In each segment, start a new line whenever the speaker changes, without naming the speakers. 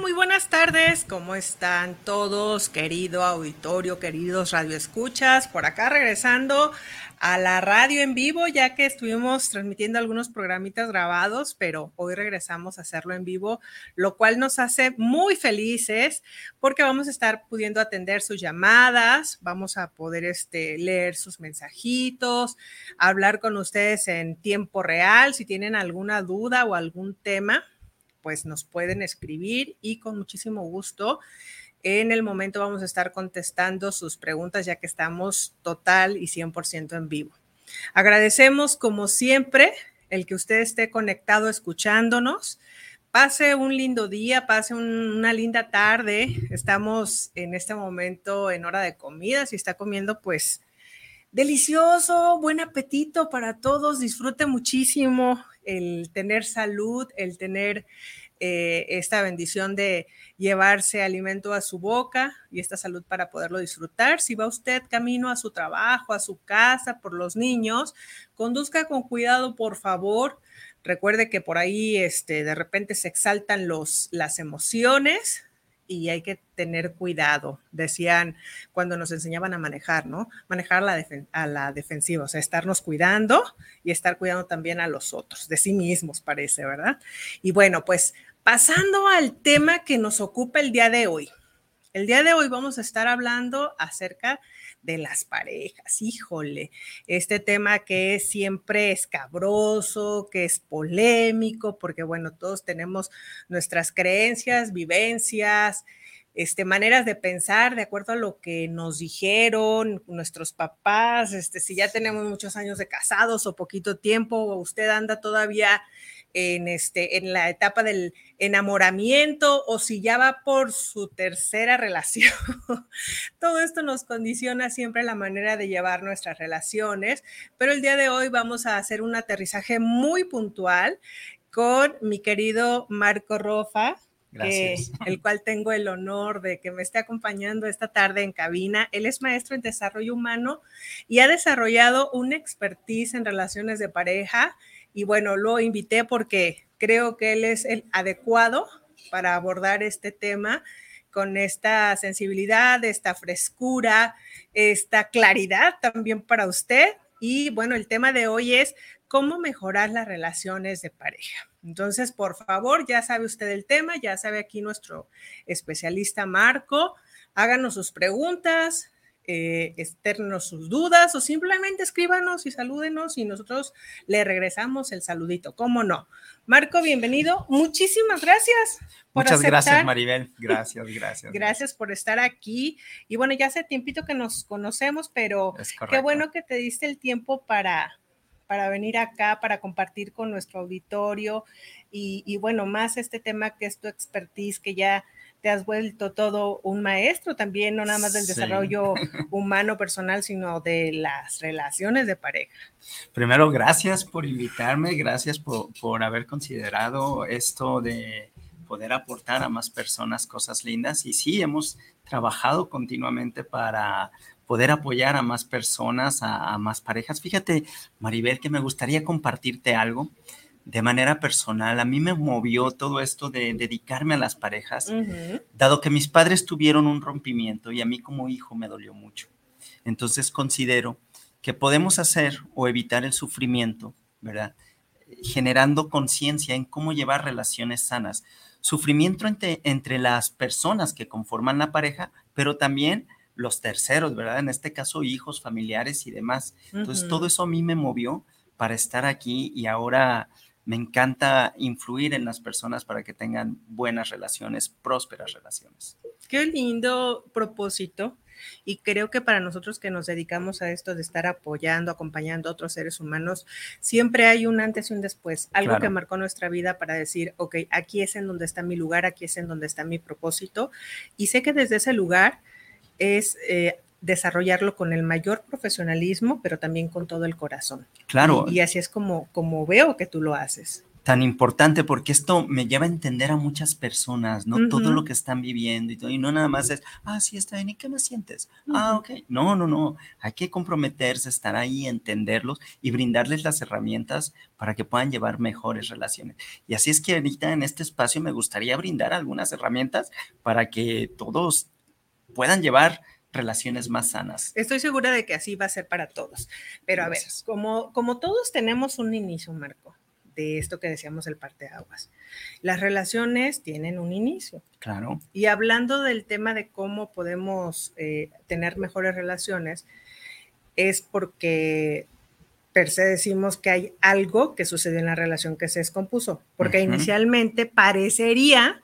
muy buenas tardes. ¿Cómo están todos, querido auditorio, queridos radioescuchas? Por acá regresando a la radio en vivo, ya que estuvimos transmitiendo algunos programitas grabados, pero hoy regresamos a hacerlo en vivo, lo cual nos hace muy felices porque vamos a estar pudiendo atender sus llamadas, vamos a poder este, leer sus mensajitos, hablar con ustedes en tiempo real, si tienen alguna duda o algún tema pues nos pueden escribir y con muchísimo gusto en el momento vamos a estar contestando sus preguntas ya que estamos total y 100% en vivo. Agradecemos como siempre el que usted esté conectado escuchándonos. Pase un lindo día, pase una linda tarde. Estamos en este momento en hora de comida. Si está comiendo, pues delicioso, buen apetito para todos. Disfrute muchísimo el tener salud, el tener eh, esta bendición de llevarse alimento a su boca y esta salud para poderlo disfrutar. Si va usted camino a su trabajo, a su casa, por los niños, conduzca con cuidado, por favor. Recuerde que por ahí este, de repente se exaltan los, las emociones, y hay que tener cuidado, decían cuando nos enseñaban a manejar, ¿no? Manejar la a la defensiva, o sea, estarnos cuidando y estar cuidando también a los otros, de sí mismos parece, ¿verdad? Y bueno, pues pasando al tema que nos ocupa el día de hoy. El día de hoy vamos a estar hablando acerca de las parejas. Híjole, este tema que es siempre escabroso, que es polémico, porque bueno, todos tenemos nuestras creencias, vivencias, este, maneras de pensar de acuerdo a lo que nos dijeron nuestros papás, este, si ya tenemos muchos años de casados o poquito tiempo, o usted anda todavía en, este, en la etapa del enamoramiento o si ya va por su tercera relación. Todo esto nos condiciona siempre la manera de llevar nuestras relaciones, pero el día de hoy vamos a hacer un aterrizaje muy puntual con mi querido Marco Rofa. el cual tengo el honor de que me esté acompañando esta tarde en cabina. Él es maestro en desarrollo humano y ha desarrollado una expertise en relaciones de pareja y bueno, lo invité porque creo que él es el adecuado para abordar este tema con esta sensibilidad, esta frescura, esta claridad también para usted. Y bueno, el tema de hoy es cómo mejorar las relaciones de pareja. Entonces, por favor, ya sabe usted el tema, ya sabe aquí nuestro especialista Marco, háganos sus preguntas, eh, externos sus dudas o simplemente escríbanos y salúdenos y nosotros le regresamos el saludito. ¿Cómo no? Marco, bienvenido. Muchísimas gracias.
Por Muchas gracias, Maribel. Gracias, gracias.
gracias por estar aquí. Y bueno, ya hace tiempito que nos conocemos, pero qué bueno que te diste el tiempo para, para venir acá, para compartir con nuestro auditorio y, y bueno, más este tema que es tu expertise, que ya te has vuelto todo un maestro también, no nada más del desarrollo humano personal, sino de las relaciones de pareja.
Primero, gracias por invitarme, gracias por, por haber considerado esto de poder aportar a más personas cosas lindas. Y sí, hemos trabajado continuamente para poder apoyar a más personas, a, a más parejas. Fíjate, Maribel, que me gustaría compartirte algo de manera personal, a mí me movió todo esto de dedicarme a las parejas, dado que mis padres tuvieron un rompimiento y a mí como hijo me dolió mucho. Entonces considero que podemos hacer o evitar el sufrimiento, ¿verdad? Generando conciencia en cómo llevar relaciones sanas. Sufrimiento entre, entre las personas que conforman la pareja, pero también los terceros, ¿verdad? En este caso, hijos, familiares y demás. Entonces, todo eso a mí me movió para estar aquí y ahora me encanta influir en las personas para que tengan buenas relaciones, prósperas relaciones.
Qué lindo propósito. Y creo que para nosotros que nos dedicamos a esto de estar apoyando, acompañando a otros seres humanos, siempre hay un antes y un después, algo que marcó nuestra vida para decir, ok, aquí es en donde está mi lugar, aquí es en donde está mi propósito. Y sé que desde ese lugar es eh, desarrollarlo con el mayor profesionalismo, pero también con todo el corazón.
Claro.
Y, así es como, como veo que tú lo haces.
Tan importante porque esto me lleva a entender a muchas personas, ¿no? Todo lo que están viviendo y todo, y no nada más es, ah, sí, está bien, ¿y qué me sientes? Ah, ok. No, no, no. Hay que comprometerse, estar ahí, entenderlos y brindarles las herramientas para que puedan llevar mejores relaciones. Y así es que ahorita en este espacio me gustaría brindar algunas herramientas para que todos puedan llevar relaciones más sanas.
Estoy segura de que así va a ser para todos. Pero a ver, como, como todos tenemos un inicio, Marco, de esto que decíamos el parteaguas, las relaciones tienen un inicio.
Claro.
Y hablando del tema de cómo podemos eh, tener mejores relaciones, es porque per se decimos que hay algo que sucedió en la relación que se descompuso, porque inicialmente parecería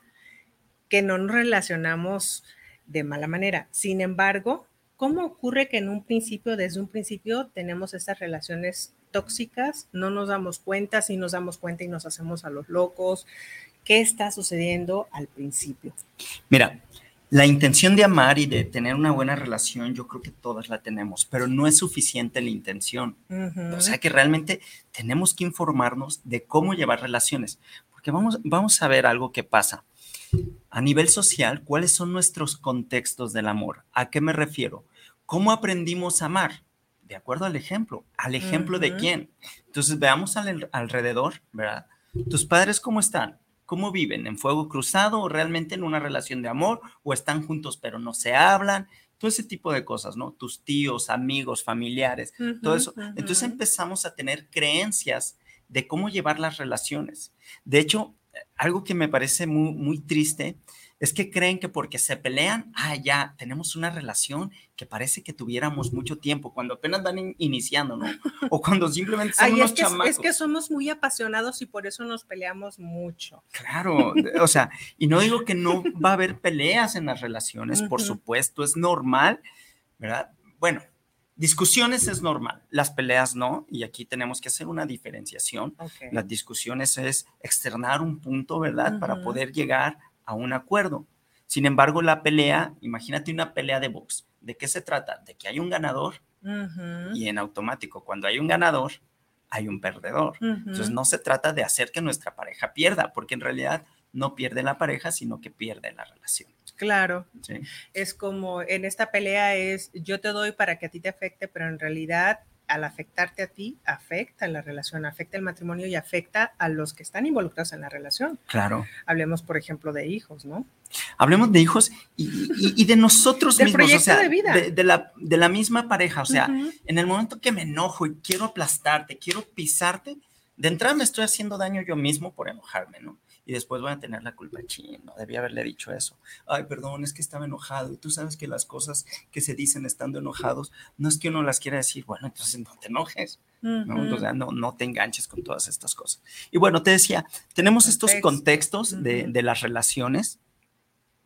que no nos relacionamos de mala manera. Sin embargo, ¿cómo ocurre que en un principio, desde un principio, tenemos estas relaciones tóxicas? No nos damos cuenta, si nos damos cuenta y nos hacemos a los locos. ¿Qué está sucediendo al principio?
Mira, la intención de amar y de tener una buena relación, yo creo que todas la tenemos, pero no es suficiente la intención. O sea que realmente tenemos que informarnos de cómo llevar relaciones, porque vamos, vamos a ver algo que pasa. A nivel social, ¿cuáles son nuestros contextos del amor? ¿A qué me refiero? ¿Cómo aprendimos a amar? De acuerdo al ejemplo. ¿Al ejemplo de quién? Entonces veamos alrededor, ¿verdad? ¿Tus padres cómo están? ¿Cómo viven? ¿En fuego cruzado o realmente en una relación de amor? ¿O están juntos pero no se hablan? Todo ese tipo de cosas, ¿no? Tus tíos, amigos, familiares, todo eso. Entonces empezamos a tener creencias de cómo llevar las relaciones. De hecho, algo que me parece muy, muy triste es que creen que porque se pelean, ah, ya tenemos una relación que parece que tuviéramos mucho tiempo, cuando apenas van iniciando, ¿no? O cuando simplemente son unos
es que,
chamacos.
Es que somos muy apasionados y por eso nos peleamos mucho.
Claro, o sea, y no digo que no va a haber peleas en las relaciones, por supuesto, es normal, ¿verdad? Bueno, Discusiones es normal, las peleas no, y aquí tenemos que hacer una diferenciación. Las discusiones es externar un punto, ¿verdad? Para poder llegar a un acuerdo. Sin embargo, la pelea, imagínate una pelea de box. ¿De qué se trata? De que hay un ganador y en automático, cuando hay un ganador, hay un perdedor. Entonces, no se trata de hacer que nuestra pareja pierda, porque en realidad no pierde la pareja, sino que pierde la relación.
Claro. Es como en esta pelea es yo te doy para que a ti te afecte, pero en realidad al afectarte a ti, afecta la relación, afecta el matrimonio y afecta a los que están involucrados en la relación.
Claro.
Hablemos, por ejemplo, de hijos, ¿no?
Hablemos de hijos y, de nosotros mismos, o sea,
de, vida.
De, la, de, la, misma pareja, o sea, en el momento que me enojo y quiero aplastarte, quiero pisarte, de entrada me estoy haciendo daño yo mismo por enojarme, ¿no? Y después voy a tener la culpa, chino, debía haberle dicho eso. Ay, perdón, es que estaba enojado. Y tú sabes que las cosas que se dicen estando enojados, no es que uno las quiera decir, bueno, entonces no te enojes, ¿no? O sea, no, no te enganches con todas estas cosas. Y bueno, te decía, tenemos estos contextos de, de las relaciones,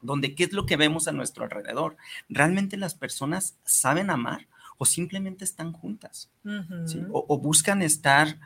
donde qué es lo que vemos a nuestro alrededor. ¿Realmente las personas saben amar o simplemente están juntas? o, o, buscan estar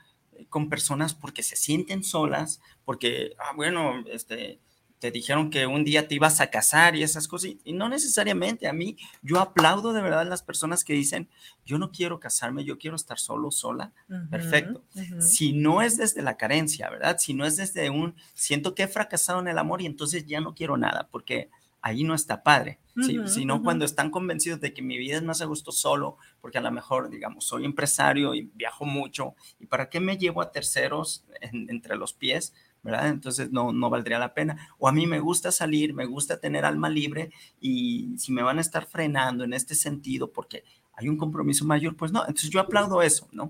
con personas porque se sienten solas, porque, ah, bueno, este, te dijeron que un día te ibas a casar y esas cosas, y no necesariamente a mí, yo aplaudo de verdad las personas que dicen, yo no quiero casarme, yo quiero estar solo, sola, perfecto. Si no es desde la carencia, ¿verdad? Si no es desde un, siento que he fracasado en el amor y entonces ya no quiero nada, porque ahí no está padre. ¿Sí? sino cuando están convencidos de que mi vida es más a gusto solo, porque a lo mejor, digamos, soy empresario y viajo mucho, ¿y para qué me llevo a terceros entre los pies? ¿verdad? Entonces no, no valdría la pena. O a mí me gusta salir, me gusta tener alma libre y si me van a estar frenando en este sentido, porque hay un compromiso mayor, pues no. Entonces yo aplaudo eso, ¿no?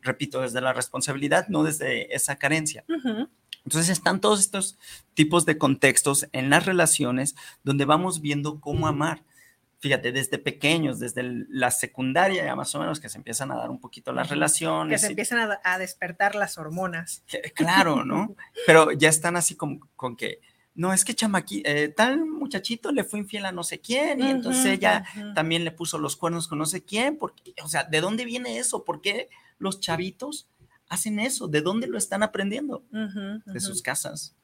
Repito, desde la responsabilidad, no desde esa carencia. Entonces están todos estos tipos de contextos en las relaciones donde vamos viendo cómo amar. Fíjate, desde pequeños, desde la secundaria ya más o menos, que se empiezan a dar un poquito las relaciones.
Que se empiezan a, despertar las hormonas.
claro, ¿no? Pero ya están así como con que no, es que chamaqui, eh, tal muchachito le fue infiel a no sé quién, y entonces ella también le puso los cuernos con no sé quién, porque, o sea, ¿de dónde viene eso? ¿Por qué los chavitos hacen eso? ¿De dónde lo están aprendiendo? De sus casas.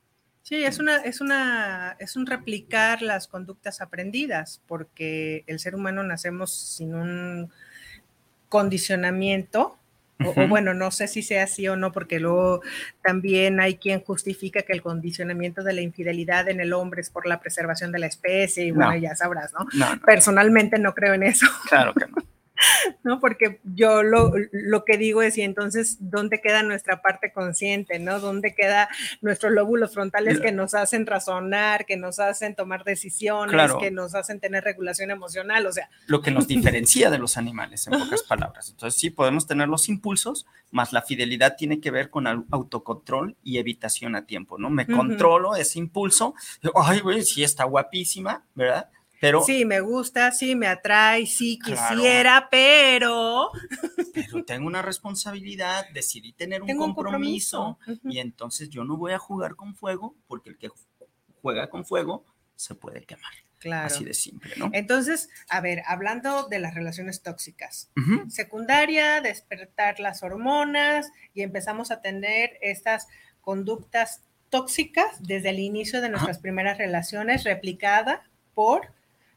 Sí, es una, es una, es un replicar las conductas aprendidas, porque el ser humano nacemos sin un condicionamiento o, bueno, no sé si sea así o no, porque luego también hay quien justifica que el condicionamiento de la infidelidad en el hombre es por la preservación de la especie, y bueno, ya sabrás, ¿no? Personalmente no creo en eso.
Claro que no.
¿no? Porque yo lo, que digo es, y entonces, ¿dónde queda nuestra parte consciente, ¿no? ¿Dónde queda nuestros lóbulos frontales que nos hacen razonar, que nos hacen tomar decisiones, que nos hacen tener regulación emocional? O sea.
Lo que nos diferencia de los animales, en pocas palabras. Entonces, sí, podemos tener los impulsos, más la fidelidad tiene que ver con autocontrol y evitación a tiempo, ¿no? Me controlo ese impulso, ay, güey, sí está guapísima, ¿verdad?
Sí, me gusta, sí, me atrae, sí quisiera, pero...
Pero tengo una responsabilidad, decidí tener un compromiso, y entonces yo no voy a jugar con fuego porque el que juega con fuego se puede quemar. Claro. Así de simple, ¿no?
Entonces, a ver, hablando de las relaciones tóxicas, secundaria, despertar las hormonas y empezamos a tener estas conductas tóxicas desde el inicio de nuestras primeras relaciones, replicada por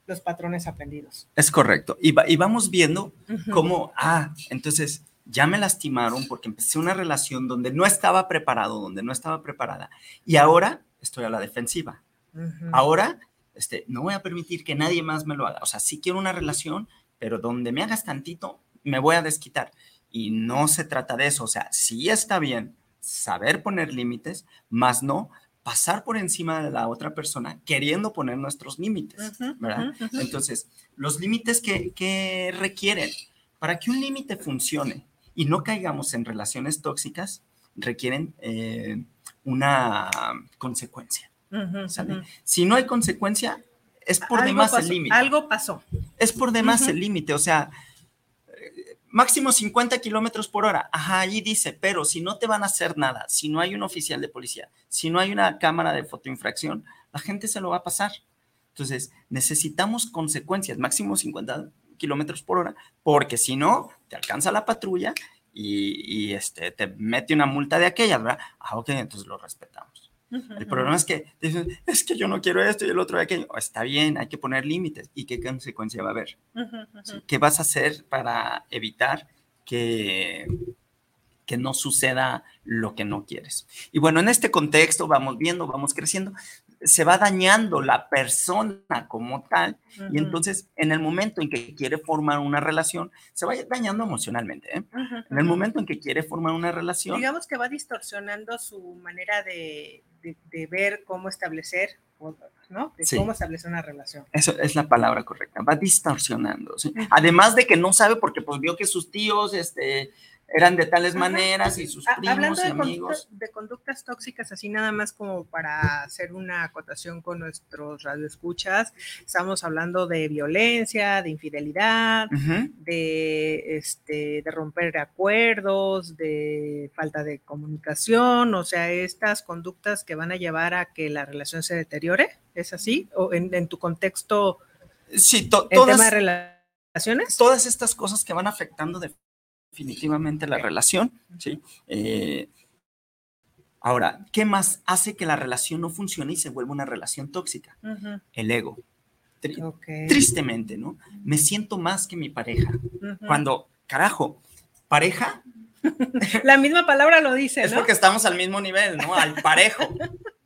los patrones aprendidos.
Es correcto. Y, vamos viendo cómo, ah, entonces ya me lastimaron porque empecé una relación donde no estaba preparado, donde no estaba preparada. Y ahora estoy a la defensiva. Ahora este, no voy a permitir que nadie más me lo haga. O sea, sí quiero una relación, pero donde me hagas tantito, me voy a desquitar. Y no se trata de eso. O sea, sí está bien saber poner límites, más no pasar por encima de la otra persona queriendo poner nuestros límites, ¿verdad? Entonces, los límites que, requieren, para que un límite funcione y no caigamos en relaciones tóxicas, requieren eh, una consecuencia. Si no hay consecuencia, es por demás el límite.
Algo pasó.
Es por demás el límite, o sea, máximo 50 kilómetros por hora. Ajá, dice, pero si no te van a hacer nada, si no hay un oficial de policía, si no hay una cámara de fotoinfracción, la gente se lo va a pasar. Entonces, necesitamos consecuencias, máximo 50 kilómetros por hora, porque si no, te alcanza la patrulla y, este, te mete una multa de aquellas, ¿verdad? Ah, ok, entonces lo respetamos el problema es que dicen, es que yo no quiero esto y el otro aquello. Está bien, hay que poner límites. ¿Y qué consecuencia va a haber? ¿Qué vas a hacer para evitar que, que no suceda lo que no quieres? Y bueno, en este contexto vamos viendo, vamos creciendo se va dañando la persona como tal y entonces en el momento en que quiere formar una relación, se va dañando emocionalmente. ¿eh? En el momento en que quiere formar una relación...
Digamos que va distorsionando su manera de, ver cómo establecer, ¿no? De cómo establecer una relación.
Eso es la palabra correcta, va distorsionando. Además de que no sabe porque pues vio que sus tíos, este eran de tales maneras y sus primos
Hablando
de amigos.
de conductas tóxicas, así nada más como para hacer una acotación con nuestros radioescuchas, estamos hablando de violencia, de infidelidad, de, este, de romper acuerdos, de falta de comunicación, o sea, estas conductas que van a llevar a que la relación se deteriore, ¿es así? ¿O en, tu contexto?
Sí,
todas, tema de relaciones.
Todas estas cosas que van afectando de definitivamente la relación, ¿sí? Eh, ahora, ¿qué más hace que la relación no funcione y se vuelva una relación tóxica? El ego. Tristemente, ¿no? Me siento más que mi pareja. Cuando, carajo, pareja.
La misma palabra lo dice,
Es porque estamos al mismo nivel, ¿no? Al parejo.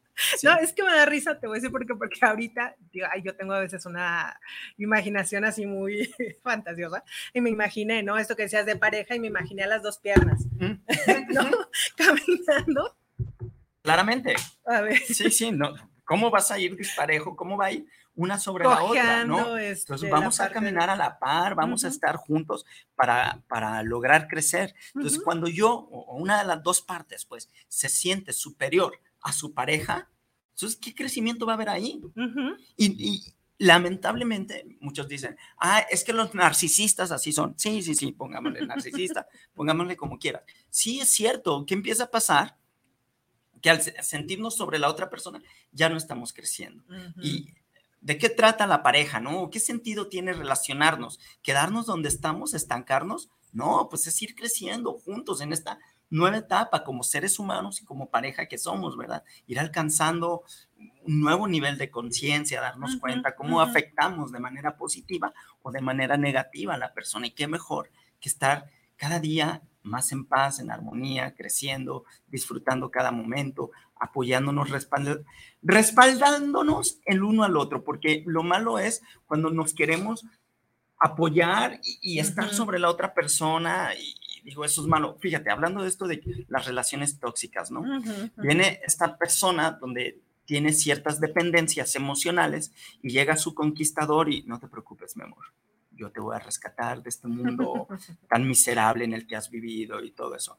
No, es que me da risa, te voy a decir porque, porque ahorita yo tengo a veces una imaginación así muy fantasiosa y me imaginé, ¿no? Esto que decías de pareja y me imaginé a las dos piernas, ¿no? Caminando.
Claramente. A ver. Sí, sí, no. ¿Cómo vas a ir disparejo? ¿Cómo va a ir una sobre la otra, ¿no?
este,
Entonces vamos a caminar a la par, vamos a estar juntos para, para lograr crecer. Entonces cuando yo, o una de las dos partes, pues, se siente superior a su pareja, entonces, ¿qué crecimiento va a haber ahí? y, y, lamentablemente, muchos dicen, ah, es que los narcisistas así son. Sí, sí, sí, pongámosle narcisista, pongámosle como quiera. Sí, es cierto, ¿qué empieza a pasar? Que al sentirnos sobre la otra persona, ya no estamos creciendo. Y ¿De qué trata la pareja, no? ¿Qué sentido tiene relacionarnos? ¿Quedarnos donde estamos, estancarnos? No, pues es ir creciendo juntos en esta nueva etapa como seres humanos y como pareja que somos, ¿verdad? Ir alcanzando un nuevo nivel de conciencia, darnos cuenta cómo afectamos de manera positiva o de manera negativa a la persona. Y qué mejor que estar cada día más en paz, en armonía, creciendo, disfrutando cada momento, apoyándonos, respaldándonos el uno al otro, porque lo malo es cuando nos queremos apoyar y, estar sobre la otra persona y, digo, eso es malo. Fíjate, hablando de esto de las relaciones tóxicas, ¿no? Viene esta persona donde tiene ciertas dependencias emocionales y llega su conquistador y no te preocupes, mi amor yo te voy a rescatar de este mundo tan miserable en el que has vivido y todo eso.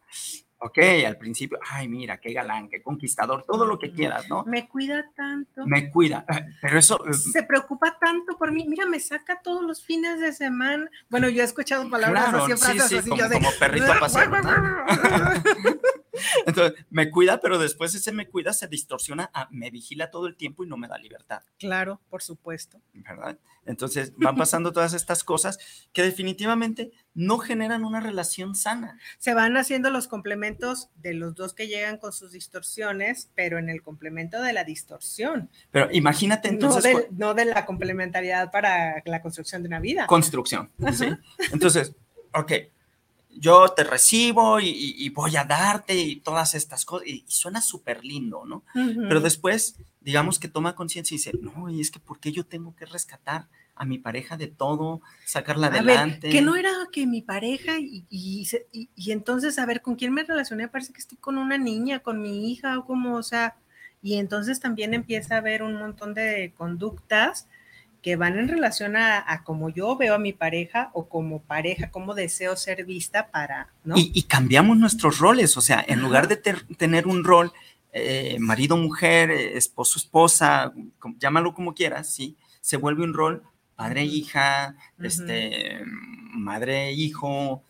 Ok, al principio, ay, mira, qué galán, qué conquistador, todo lo que quieras, ¿no?
Me cuida tanto.
Me cuida, pero eso... Eh,
Se preocupa tanto por mí. Mira, me saca todos los fines de semana. Bueno, yo he escuchado palabras así, frases
sí, así, como, como perrito a paseo, Entonces, me cuida, pero después ese me cuida se distorsiona a me vigila todo el tiempo y no me da libertad.
Claro, por supuesto.
¿Verdad? Entonces, van pasando todas estas cosas que definitivamente no generan una relación sana.
Se van haciendo los complementos de los dos que llegan con sus distorsiones, pero en el complemento de la distorsión.
Pero imagínate entonces...
No de, la complementariedad para la construcción de una vida.
Construcción, ¿sí? Entonces, ok, yo te recibo y, voy a darte y todas estas cosas, y, suena súper lindo, ¿no? Pero después, digamos que toma conciencia y dice, no, y es que ¿por qué yo tengo que rescatar a mi pareja de todo, sacarla adelante?
que no era que mi pareja y, y, entonces, a ver, ¿con quién me relacioné? Parece que estoy con una niña, con mi hija, o como, o sea, y entonces también empieza a haber un montón de conductas que van en relación a, a cómo yo veo a mi pareja o como pareja, cómo deseo ser vista para, ¿no?
Y, cambiamos nuestros roles, o sea, en lugar de tener un rol eh, marido-mujer, esposo-esposa, llámalo como quieras, ¿sí? Se vuelve un rol padre-hija, este, madre-hijo,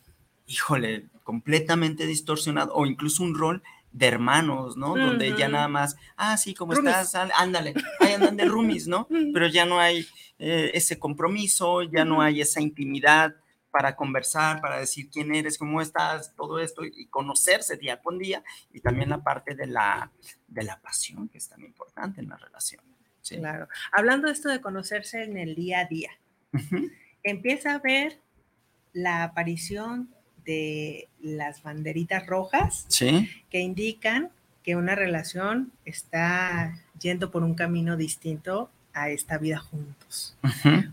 híjole, completamente distorsionado, o incluso un rol de hermanos, ¿no? Donde ya nada más, ah, sí, ¿cómo estás? Ándale, ahí andan de roomies, ¿no? Pero ya no hay eh, ese compromiso, ya no hay esa intimidad para conversar, para decir quién eres, cómo estás, todo esto, y conocerse día con día, y también la parte de la, de la pasión, que es tan importante en la relación. ¿sí?
Claro. Hablando de esto de conocerse en el día a día, empieza a ver la aparición de las banderitas rojas que indican que una relación está yendo por un camino distinto a esta vida juntos.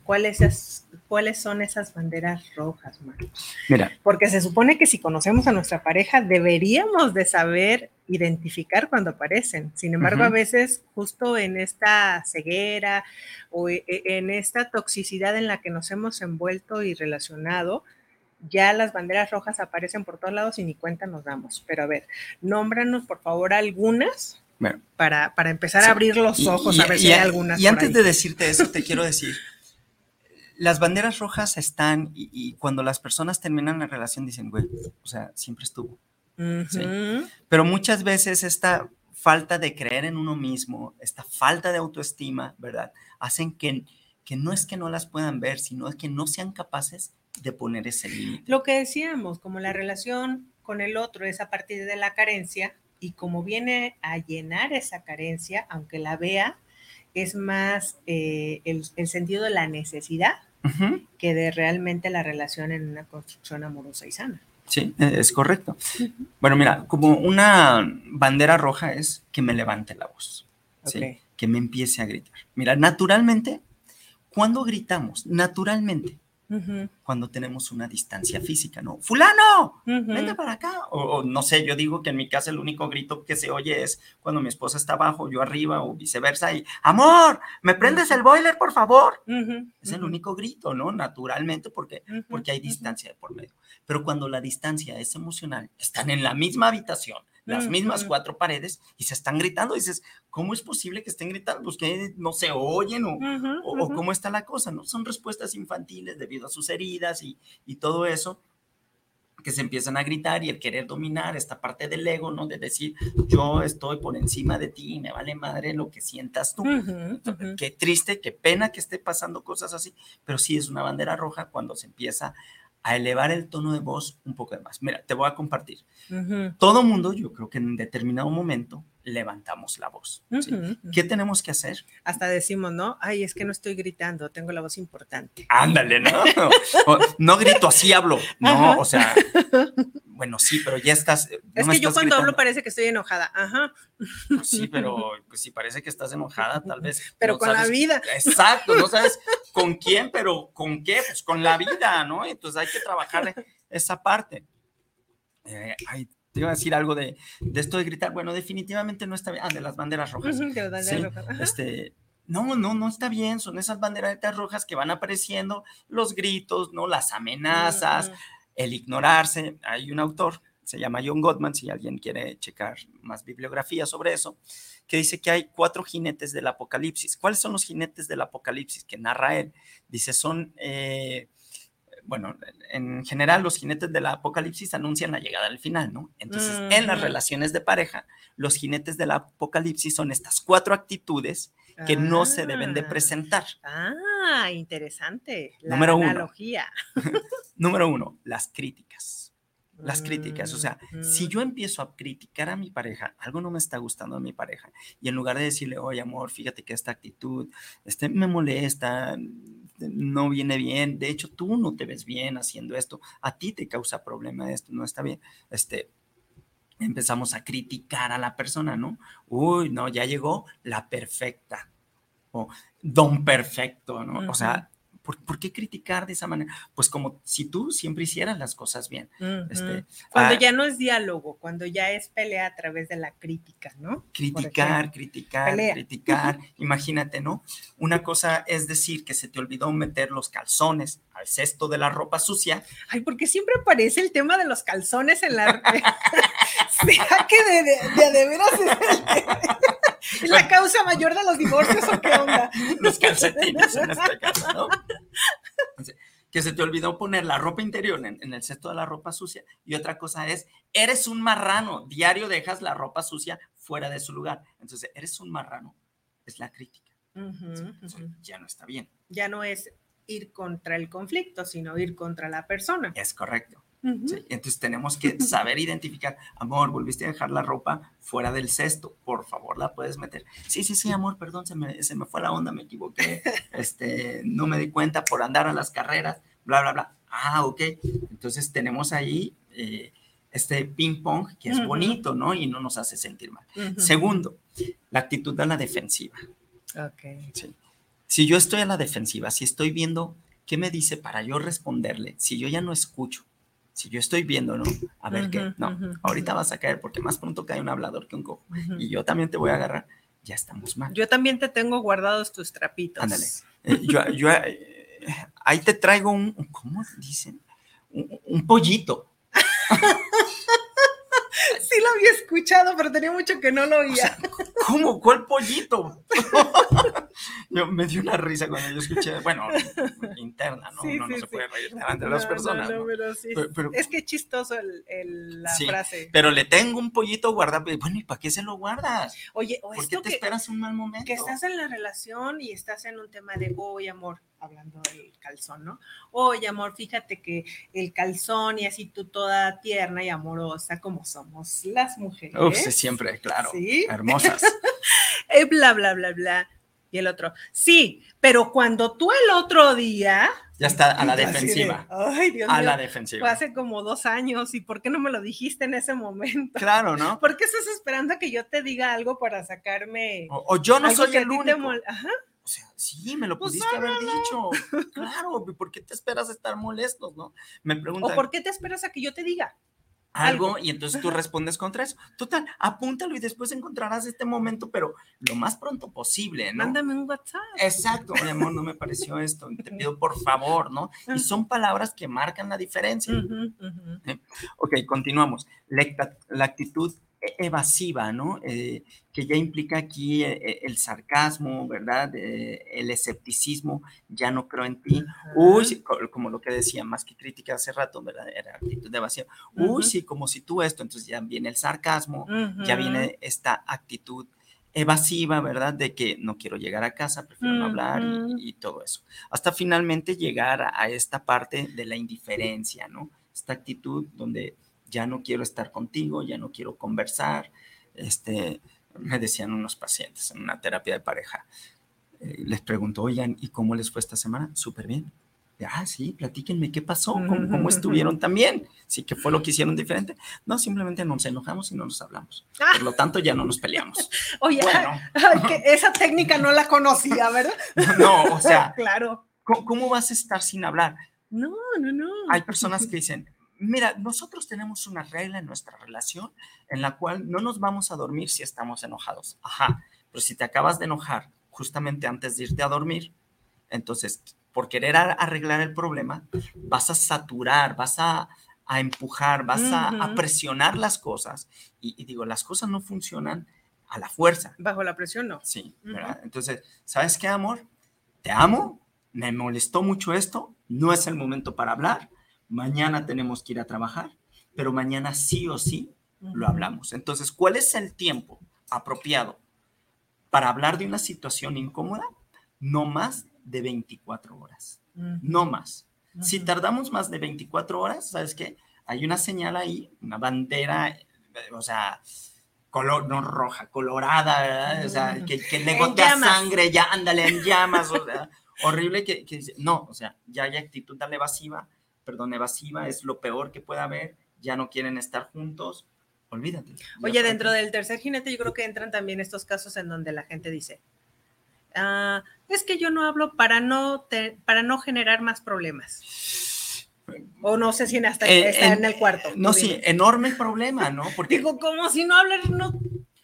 ¿Cuáles, ¿Cuáles son esas banderas rojas, Marcos?
Mira.
Porque se supone que si conocemos a nuestra pareja, deberíamos de saber identificar cuando aparecen. Sin embargo, a veces justo en esta ceguera o e, e, en esta toxicidad en la que nos hemos envuelto y relacionado, ya las banderas rojas aparecen por todos lados y ni cuenta nos damos. Pero a ver, nómbranos por favor algunas para, para, empezar a abrir los ojos a ver si hay algunas.
Y antes de decirte eso, te quiero decir, las banderas rojas están y, cuando las personas terminan la relación dicen, güey, o sea, siempre estuvo. Pero muchas veces esta falta de creer en uno mismo, esta falta de autoestima, ¿verdad? Hacen que, que no es que no las puedan ver, sino es que no sean capaces de poner ese límite.
Lo que decíamos, como la relación con el otro es a partir de la carencia y como viene a llenar esa carencia, aunque la vea, es más eh, el, sentido de la necesidad que de realmente la relación en una construcción amorosa y sana.
Sí, e, es correcto. Bueno, mira, como una bandera roja es que me levante la voz, que me empiece a gritar. Mira, naturalmente, cuando gritamos, naturalmente, cuando tenemos una distancia física, ¿no? Fulano, venga para acá. O, no sé, yo digo que en mi casa el único grito que se oye es cuando mi esposa está abajo, yo arriba o viceversa y, amor, ¿me prendes el boiler, por favor? Es el único grito, ¿no? Naturalmente, porque, porque hay distancia de por medio. Pero cuando la distancia es emocional, están en la misma habitación, las mismas cuatro paredes y se están gritando. dices, ¿cómo es posible que estén gritando? Pues que no se oyen o, o, cómo está la cosa, ¿no? Son respuestas infantiles debido a sus heridas y, y, todo eso que se empiezan a gritar y el querer dominar esta parte del ego, ¿no? De decir, yo estoy por encima de ti y me vale madre lo que sientas tú. Qué triste, qué pena que esté pasando cosas así, pero sí es una bandera roja cuando se empieza a elevar el tono de voz un poco de más. Mira, te voy a compartir. Todo mundo, yo creo que en determinado momento levantamos la voz. ¿Qué tenemos que hacer?
Hasta decimos, ¿no? Ay, es que no estoy gritando, tengo la voz importante.
Ándale, ¿no? no grito, así hablo. No, o sea, bueno, sí, pero ya estás.
es que yo cuando hablo parece que estoy enojada. Ajá.
Pues sí, pero pues, si parece que estás enojada, tal vez.
Pero con la vida.
Exacto, no sabes con quién, pero con qué, pues con la vida, ¿no? Entonces hay que trabajar esa parte. Eh, ay, te iba a decir algo de, de, esto de gritar. Bueno, definitivamente no está bien. Ah, de las banderas rojas. de las banderas rojas. Este, no, no, no está bien. Son esas banderas rojas que van apareciendo, los gritos, ¿no? Las amenazas, el ignorarse. Hay un autor, se llama John Gottman, si alguien quiere checar más bibliografía sobre eso, que dice que hay cuatro jinetes del apocalipsis. ¿Cuáles son los jinetes del apocalipsis que narra él? Dice, son... Eh, bueno, en general los jinetes del apocalipsis anuncian la llegada del final, ¿no? Entonces, en las relaciones de pareja, los jinetes del apocalipsis son estas cuatro actitudes que no se deben de ah. presentar.
Ah, interesante. La Número analogía.
Uno. Número uno, las críticas las críticas. O sea, si yo empiezo a criticar a mi pareja, algo no me está gustando a mi pareja, y en lugar de decirle, oye, amor, fíjate que esta actitud este, me molesta, no viene bien, de hecho, tú no te ves bien haciendo esto, a ti te causa problema esto, no está bien. Este, empezamos a criticar a la persona, ¿no? Uy, no, ya llegó la perfecta o don perfecto, ¿no? O sea, ¿Por, qué criticar de esa manera? Pues como si tú siempre hicieras las cosas bien. este,
cuando ah ya no es diálogo, cuando ya es pelea a través de la crítica, ¿no?
Criticar, criticar, criticar. Imagínate, ¿no? Una cosa es decir que se te olvidó meter los calzones al cesto de la ropa sucia.
Ay, porque siempre aparece el tema de los calzones en la... ¿Será que de, de, de, veras es la causa mayor de los divorcios o qué onda?
Los calcetines en este caso, ¿no? Que se te olvidó poner la ropa interior en, el cesto de la ropa sucia. Y otra cosa es, eres un marrano, diario dejas la ropa sucia fuera de su lugar. Entonces, eres un marrano, es la crítica. ya no está bien.
Ya no es ir contra el conflicto, sino ir contra la persona.
Es correcto. Entonces tenemos que saber identificar, amor, volviste a dejar la ropa fuera del cesto, por favor la puedes meter. Sí, sí, sí, amor, perdón, se me, se me fue la onda, me equivoqué, este, no me di cuenta por andar a las carreras, bla, bla, bla. Ah, ok. Entonces tenemos ahí eh, este ping pong que es bonito, ¿no? Y no nos hace sentir mal. Segundo, la actitud a la defensiva.
Ok.
Sí. Si yo estoy a la defensiva, si estoy viendo qué me dice para yo responderle, si yo ya no escucho, si yo estoy viendo, ¿no? A ver qué, no, ahorita vas a caer porque más pronto cae un hablador que un cojo y yo también te voy a agarrar, ya estamos mal.
Yo también te tengo guardados tus trapitos.
Ándale. Eh, yo, yo eh, ahí te traigo un, ¿cómo dicen? un pollito.
sí lo había escuchado, pero tenía mucho que no lo oía.
¿Cómo? ¿Cuál pollito? yo me dio una risa cuando yo escuché, bueno, interna, ¿no? Uno no se puede reír delante de las personas. No,
Pero sí, es que chistoso el, la frase.
Pero le tengo un pollito guardado. Bueno, ¿y para qué se lo guardas?
Oye,
¿por qué te esperas un mal momento?
Que estás en la relación y estás en un tema de, hoy amor, hablando del calzón, ¿no? Oye, amor, fíjate que el calzón y así tú toda tierna y amorosa como somos las mujeres.
Uf, siempre, claro. ¿Sí? Hermosas.
Eh, bla, bla, bla, bla. Y el otro, sí, pero cuando tú el otro día...
Ya está a la defensiva.
Ay, Dios
a la defensiva.
Fue hace como dos años. ¿Y por qué no me lo dijiste en ese momento?
Claro, ¿no?
¿Por qué estás esperando a que yo te diga algo para sacarme...
O, yo no soy el único. Ajá sea, sí, me lo pues pudiste haber dicho. Claro, ¿por qué te esperas estar molestos, no?
Me preguntan. ¿O por qué te esperas a que yo te diga?
algo y entonces tú respondes contra eso. Total, apúntalo y después encontrarás este momento, pero lo más pronto posible, ¿no?
Mándame un WhatsApp.
Exacto, mi amor, no me pareció esto, te pido por favor, ¿no? Y son palabras que marcan la diferencia. ¿Eh? Ok, continuamos. la actitud evasiva, ¿no? Eh, que ya implica aquí eh, eh, el, sarcasmo, ¿verdad? el escepticismo, ya no creo en ti. Uy, como lo que decía, más que crítica hace rato, ¿verdad? Era actitud evasiva. Uy, sí, como si tú esto, entonces ya viene el sarcasmo, ya viene esta actitud evasiva, ¿verdad? De que no quiero llegar a casa, prefiero no hablar y, y, todo eso. Hasta finalmente llegar a esta parte de la indiferencia, ¿no? Esta actitud donde ya no quiero estar contigo, ya no quiero conversar. Este, me decían unos pacientes en una terapia de pareja. Eh, les pregunto, oigan, ¿y cómo les fue esta semana? Súper bien. Ah, sí, platíquenme qué pasó, ¿Cómo, estuvieron también. Sí, que fue lo que hicieron diferente. No, simplemente nos enojamos y no nos hablamos. Por lo tanto, ya no nos peleamos.
Oye, esa técnica no la conocía, ¿verdad?
no, o sea, claro. ¿cómo, vas a estar sin hablar?
No, no, no.
Hay personas que dicen, Mira, nosotros tenemos una regla en nuestra relación en la cual no nos vamos a dormir si estamos enojados. Ajá, pero si te acabas de enojar justamente antes de irte a dormir, entonces, por querer arreglar el problema, vas a saturar, vas a, empujar, vas a, presionar las cosas. Y, digo, las cosas no funcionan a la fuerza.
Bajo la presión, no.
Sí, ¿verdad? Entonces, ¿sabes qué, amor? Te amo, me molestó mucho esto, no es el momento para hablar mañana tenemos que ir a trabajar, pero mañana sí o sí lo hablamos. Entonces, ¿cuál es el tiempo apropiado para hablar de una situación incómoda? No más de 24 horas, no más. Si tardamos más de 24 horas, ¿sabes qué? Hay una señal ahí, una bandera, o sea, color, no roja, colorada, o sea, que, que le gotea sangre, ya ándale en llamas, o sea, horrible que, que, no, o sea, ya hay actitud tan evasiva, perdón, evasiva, es lo peor que puede haber, ya no quieren estar juntos, olvídate.
Oye, dentro del tercer jinete yo creo que entran también estos casos en donde la gente dice, ah, es que yo no hablo para no, para no generar más problemas. O no sé si hasta eh, está en, el cuarto.
No, sí, enorme problema, ¿no?
Porque digo, como si no hablar no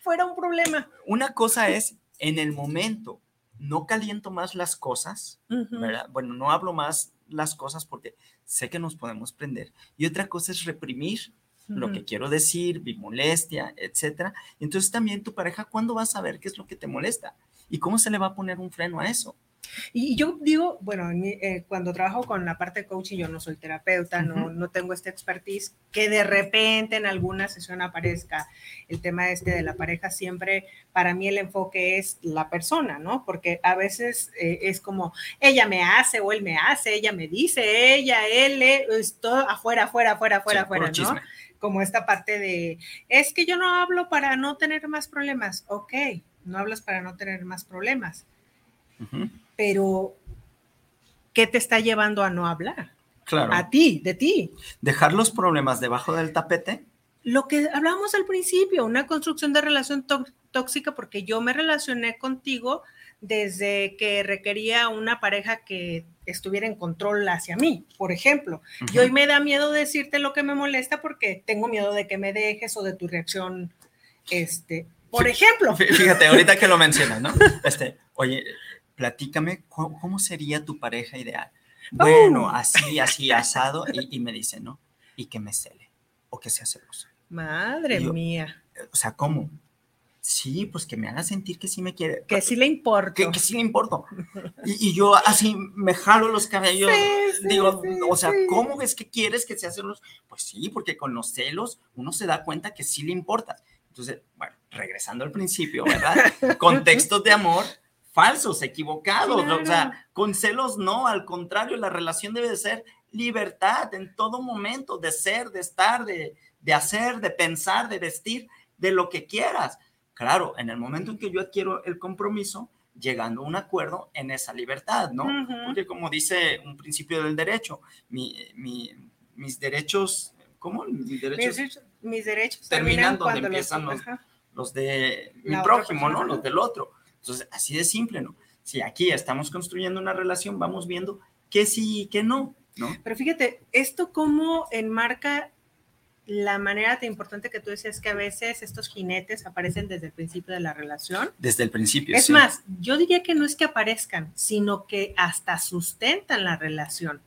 fuera un problema.
Una cosa es en el momento, no caliento más las cosas, ¿verdad? Bueno, no hablo más las cosas porque sé que nos podemos prender. Y otra cosa es reprimir lo que quiero decir, mi molestia, etcétera. Entonces también tu pareja, ¿cuándo va a saber qué es lo que te molesta? ¿Y cómo se le va a poner un freno a eso?
Y yo digo, bueno, eh, cuando trabajo con la parte de coaching, yo no soy terapeuta, no, no tengo este expertise, que de repente en alguna sesión aparezca el tema este de la pareja, siempre para mí el enfoque es la persona, ¿no? Porque a veces eh, es como, ella me hace o él me hace, ella me dice, ella, él, es todo afuera, afuera, afuera, afuera, afuera, ¿no? Como esta parte de, es que yo no hablo para no tener más problemas, ok, no hablas para no tener más problemas pero ¿qué te está llevando a no hablar?
Claro.
A ti, de ti.
Dejar los problemas debajo del tapete.
Lo que hablamos al principio, una construcción de relación tóxica, porque yo me relacioné contigo desde que requería una pareja que estuviera en control hacia mí, por ejemplo. Y hoy me da miedo decirte lo que me molesta porque tengo miedo de que me dejes o de tu reacción, este, por ejemplo.
Fíjate, ahorita que lo mencionas, ¿no? Este, oye, platícame cómo, sería tu pareja ideal. Bueno, así, así, asado, y, me dice, ¿no? Y que me cele, o que sea celoso.
Madre mía.
O sea, ¿cómo? Sí, pues que me haga sentir que sí me quiere.
Que sí le importa.
Que, sí le importo. Y, yo así me jalo los cabellos. digo, o sea, ¿cómo es que quieres que sea celoso? Pues sí, porque con los celos uno se da cuenta que sí le importa. Entonces, bueno, regresando al principio, ¿verdad? Contextos de amor, falsos, equivocados, o sea, con celos no, al contrario, la relación debe de ser libertad en todo momento, de ser, de estar, de, hacer, de pensar, de vestir, de lo que quieras. Claro, en el momento en que yo adquiero el compromiso, llegando a un acuerdo en esa libertad, ¿no? Porque como dice un principio del derecho, mis derechos, ¿cómo?
Mis derechos, mis, derechos
terminan, donde empiezan los, los, de mi próximo, ¿no? Los del otro. Entonces, así de simple, ¿no? Si aquí estamos construyendo una relación, vamos viendo qué sí y qué no, ¿no?
Pero fíjate, esto cómo enmarca la manera tan importante que tú decías que a veces estos jinetes aparecen desde el principio de la relación.
Desde el principio.
Es más, yo diría que no es que aparezcan, sino que hasta sustentan la relación.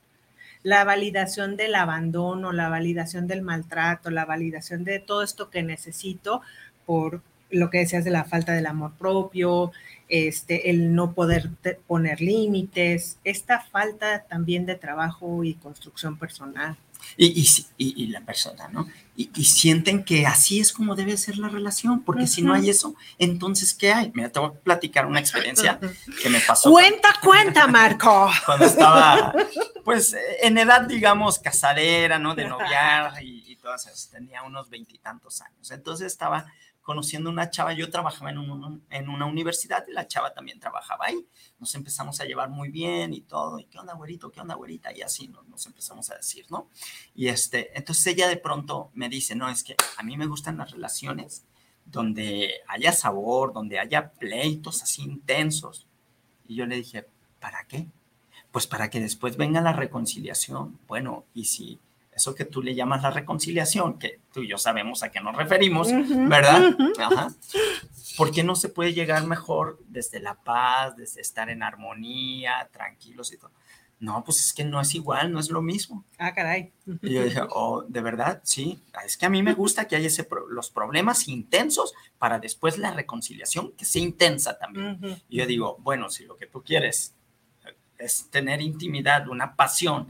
La validación del abandono, la validación del maltrato, la validación de todo esto que necesito por lo que decías de la falta del amor propio, este, el no poder poner límites, esta falta también de trabajo y construcción personal.
Y, y, la persona, ¿no? Y, sienten que así es como debe ser la relación, porque si no hay eso, entonces, ¿qué hay? Me te voy a platicar una experiencia que me pasó.
Cuenta, cuenta, Marco.
Cuando estaba, pues, en edad, digamos, casadera, ¿no? De noviar y, y todas esas, tenía unos veintitantos años. Entonces estaba conociendo una chava, yo trabajaba en, una universidad y la chava también trabajaba ahí. Nos empezamos a llevar muy bien y todo, y qué onda, güerito, qué onda, güerita, y así nos, nos empezamos a decir, ¿no? Y este, entonces ella de pronto me dice, no, es que a mí me gustan las relaciones donde haya sabor, donde haya pleitos así intensos. Y yo le dije, ¿para qué? Pues para que después venga la reconciliación. Bueno, y si eso que tú le llamas la reconciliación, que tú y yo sabemos a qué nos referimos, ¿verdad? Ajá. ¿Por qué no se puede llegar mejor desde la paz, desde estar en armonía, tranquilos y todo? No, pues es que no es igual, no es lo mismo.
Ah, caray.
Y yo dije, oh, ¿de verdad? Sí, es que a mí me gusta que haya ese los problemas intensos para después la reconciliación que sea intensa también. Y yo digo, bueno, si lo que tú quieres es tener intimidad, una pasión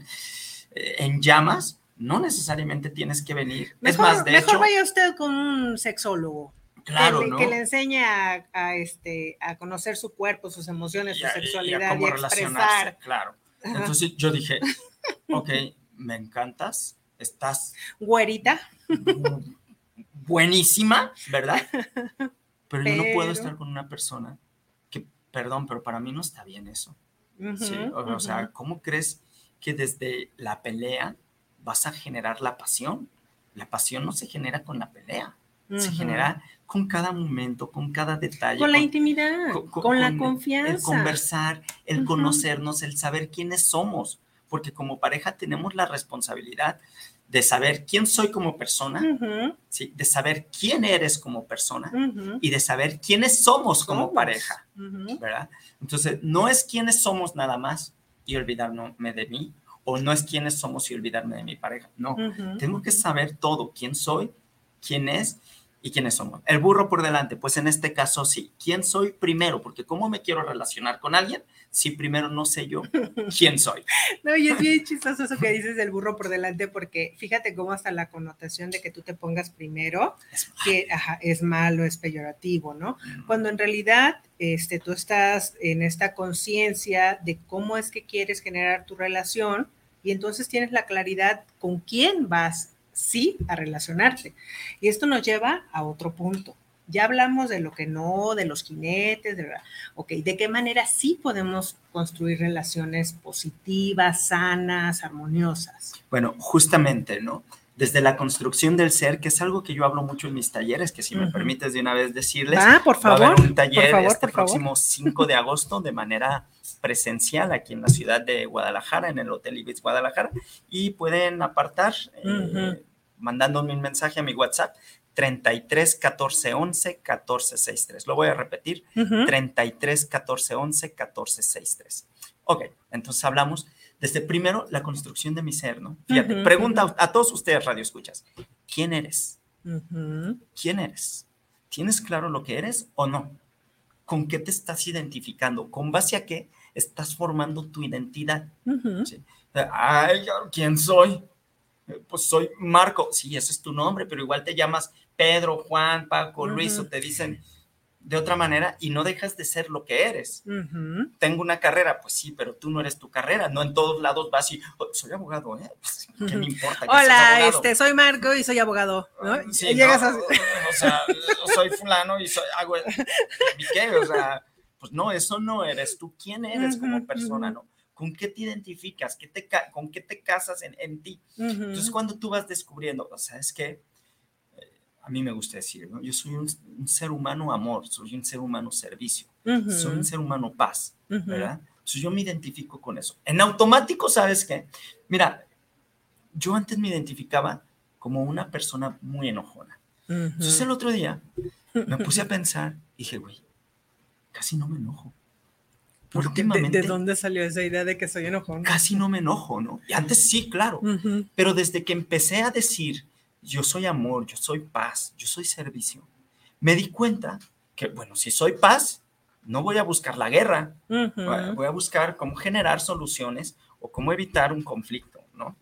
eh, en llamas, no necesariamente tienes que venir.
Mejor, es más, de mejor vaya usted con un sexólogo.
Claro,
que,
¿no?
que le enseñe a, este, a conocer su cuerpo, sus emociones, su sexualidad y, a expresar.
Claro. Entonces yo dije, ok, me encantas, estás...
Güerita.
Buenísima, ¿verdad? Pero, yo no puedo estar con una persona que, perdón, pero para mí no está bien eso. ¿sí? o sea, ¿cómo crees que desde la pelea vas a generar la pasión. La pasión no se genera con la pelea, se genera con cada momento, con cada detalle.
Con la intimidad, con, la confianza.
El conversar, el conocernos, el saber quiénes somos, porque como pareja tenemos la responsabilidad de saber quién soy como persona, ¿sí? de saber quién eres como persona y de saber quiénes somos como pareja, ¿verdad? Entonces, no es quiénes somos nada más y olvidarme de mí, o no es quiénes somos y olvidarme de mi pareja. No, tengo que saber todo, quién soy, quién es y quiénes somos. El burro por delante, pues en este caso sí. ¿Quién soy primero? Porque ¿cómo me quiero relacionar con alguien si primero no sé yo quién soy?
No, y es bien chistoso eso que dices del burro por delante, porque fíjate cómo hasta la connotación de que tú te pongas primero, es que es malo, es peyorativo, ¿no? Cuando en realidad este, tú estás en esta conciencia de cómo es que quieres generar tu relación y entonces tienes la claridad con quién vas sí a relacionarte. Y esto nos lleva a otro punto. Ya hablamos de lo que no, de los jinetes, de, ok, ¿de qué manera sí podemos construir relaciones positivas, sanas, armoniosas?
Bueno, justamente, ¿no? Desde la construcción del ser, que es algo que yo hablo mucho en mis talleres, que si me permites de una vez decirles,
ah, por favor,
va a haber un taller este próximo 5 de agosto de manera presencial aquí en la ciudad de Guadalajara, en el Hotel Ibis Guadalajara, y pueden apartar eh, mandándome un mensaje a mi WhatsApp 33 14 11 14 63. Lo voy a repetir, 33 14 11 14 63. Ok, entonces hablamos desde primero la construcción de mi ser, ¿no? Fíjate, pregunta a todos ustedes, radio escuchas, ¿quién eres? ¿Quién eres? ¿Tienes claro lo que eres o no? ¿Con qué te estás identificando? ¿Con base a qué estás formando tu identidad? Ay, ¿quién soy? Pues soy Marco, sí, ese es tu nombre, pero igual te llamas Pedro, Juan, Paco, Luis, o te dicen de otra manera y no dejas de ser lo que eres. Tengo una carrera, pues sí, pero tú no eres tu carrera, no en todos lados vas y oh, soy abogado, ¿eh? Pues, ¿Qué me importa?
Hola, este, soy Marco y soy abogado, ¿no?
Sí, llegas a... o sea, soy fulano y soy, hago, ¿y qué? O sea, pues no, eso no eres tú, ¿quién eres como persona, no? ¿Con qué te identificas? ¿Qué te, ¿Con qué te casas en, ti? Entonces, cuando tú vas descubriendo, o sea, es que eh, a mí me gusta decir, ¿no? yo soy un, ser humano amor, soy un ser humano servicio. soy un ser humano paz, ¿verdad? Entonces yo me identifico con eso. En automático, ¿sabes qué? Mira, yo antes me identificaba como una persona muy enojona. Entonces el otro día me puse a pensar y dije, güey, casi no me enojo.
Porque ¿De, dónde salió esa idea de que soy enojón?
Casi no me enojo, ¿no? Y antes sí, claro. Pero desde que empecé a decir, yo soy amor, yo soy paz, yo soy servicio, me di cuenta que, bueno, si soy paz, no voy a buscar la guerra, voy a buscar cómo generar soluciones o cómo evitar un conflicto, ¿no?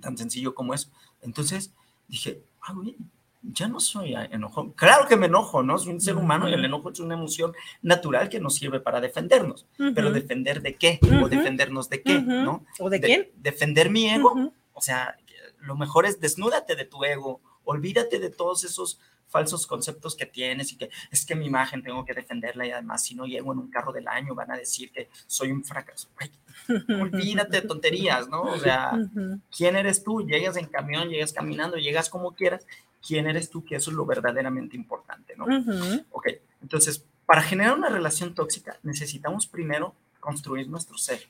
Tan sencillo como eso. Entonces dije, ah, güey, ya no soy enojón. Claro que me enojo, ¿no? Soy un ser humano y el enojo es una emoción natural que nos sirve para defendernos. Pero defender de qué? O defendernos de qué, ¿no?
¿O de, quién?
Defender mi ego. O sea, lo mejor es desnúdate de tu ego, olvídate de todos esos falsos conceptos que tienes y que es que mi imagen tengo que defenderla y además si no llego en un carro del año van a decir que soy un fracaso. olvídate de tonterías, ¿no? O sea, ¿quién eres tú? Llegas en camión, llegas caminando, llegas como quieras quién eres tú, que eso es lo verdaderamente importante, ¿no? Ok, entonces, para generar una relación tóxica necesitamos primero construir nuestro ser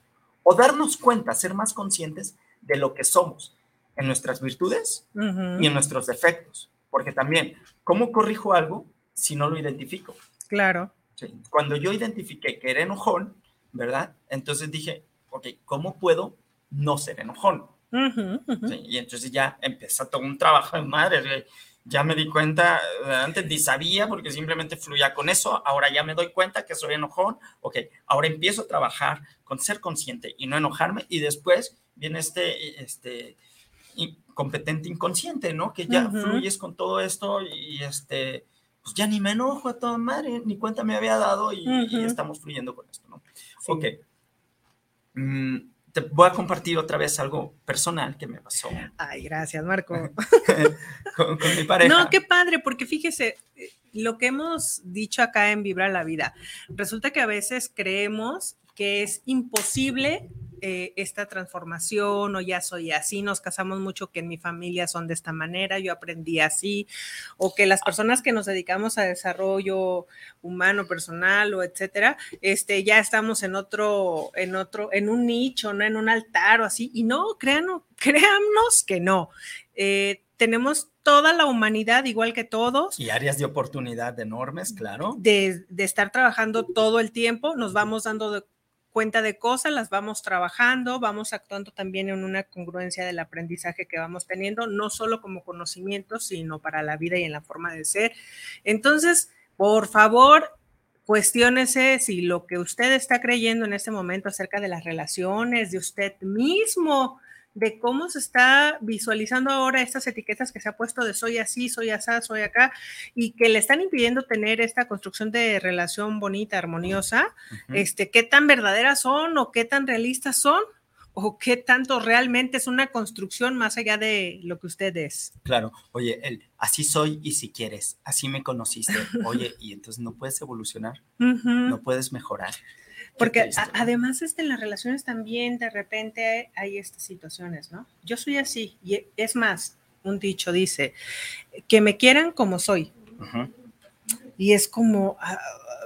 o darnos cuenta, ser más conscientes de lo que somos en nuestras virtudes y en nuestros defectos, porque también, ¿cómo corrijo algo si no lo identifico?
Claro.
Cuando yo identifiqué que era enojón, ¿verdad? Entonces dije, ok, ¿cómo puedo no ser enojón? Y entonces ya empieza todo un trabajo de madre. Ya me di cuenta, antes ni sabía porque simplemente fluía con eso, ahora ya me doy cuenta que soy enojón, ok, ahora empiezo a trabajar con ser consciente y no enojarme y después viene este, este competente inconsciente, ¿no? Que ya fluyes con todo esto y este, pues ya ni me enojo a toda madre, ni cuenta me había dado y, estamos fluyendo con esto, ¿no? Ok. Mm, te voy a compartir otra vez algo personal que me pasó.
Ay, gracias, Marco.
con, mi pareja.
No, qué padre, porque fíjese, eh, lo que hemos dicho acá en Vibra la Vida, resulta que a veces creemos que es imposible eh, esta transformación o ya soy así, nos casamos mucho que en mi familia son de esta manera, yo aprendí así, o que las personas que nos dedicamos a desarrollo humano, personal o etcétera, este, ya estamos en otro, en otro, en un nicho, no en un altar o así, y no, créanos, créanos que no. Eh, tenemos toda la humanidad igual que todos.
Y áreas de oportunidad enormes, claro.
De, de, estar trabajando todo el tiempo, nos vamos dando de, cuenta de cosas, las vamos trabajando, vamos actuando también en una congruencia del aprendizaje que vamos teniendo, no solo como conocimiento, sino para la vida y en la forma de ser. Entonces, por favor, cuestiónese si lo que usted está creyendo en este momento acerca de las relaciones, de usted mismo, de cómo se está visualizando ahora estas etiquetas que se ha puesto de soy así, soy asá, soy acá, y que le están impidiendo tener esta construcción de relación bonita, armoniosa, este, qué tan verdaderas son o qué tan realistas son o qué tanto realmente es una construcción más allá de lo que usted es.
Claro, oye, el, así soy y si quieres, así me conociste, oye, y entonces no puedes evolucionar, no puedes mejorar.
Porque además este, en las relaciones también de repente hay estas situaciones, ¿no? Yo soy así y es más, un dicho dice, que me quieran como soy. Y es como, ah,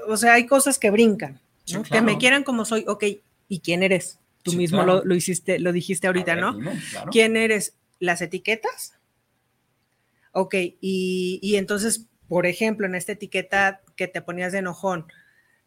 o sea, hay cosas que brincan, ¿no? Que me quieran como soy, ok, ¿y quién eres? Tú mismo lo, hiciste, lo dijiste ahorita, ¿no? ¿Quién eres? ¿Las etiquetas? Ok, y, y entonces, por ejemplo, en esta etiqueta que te ponías de enojón,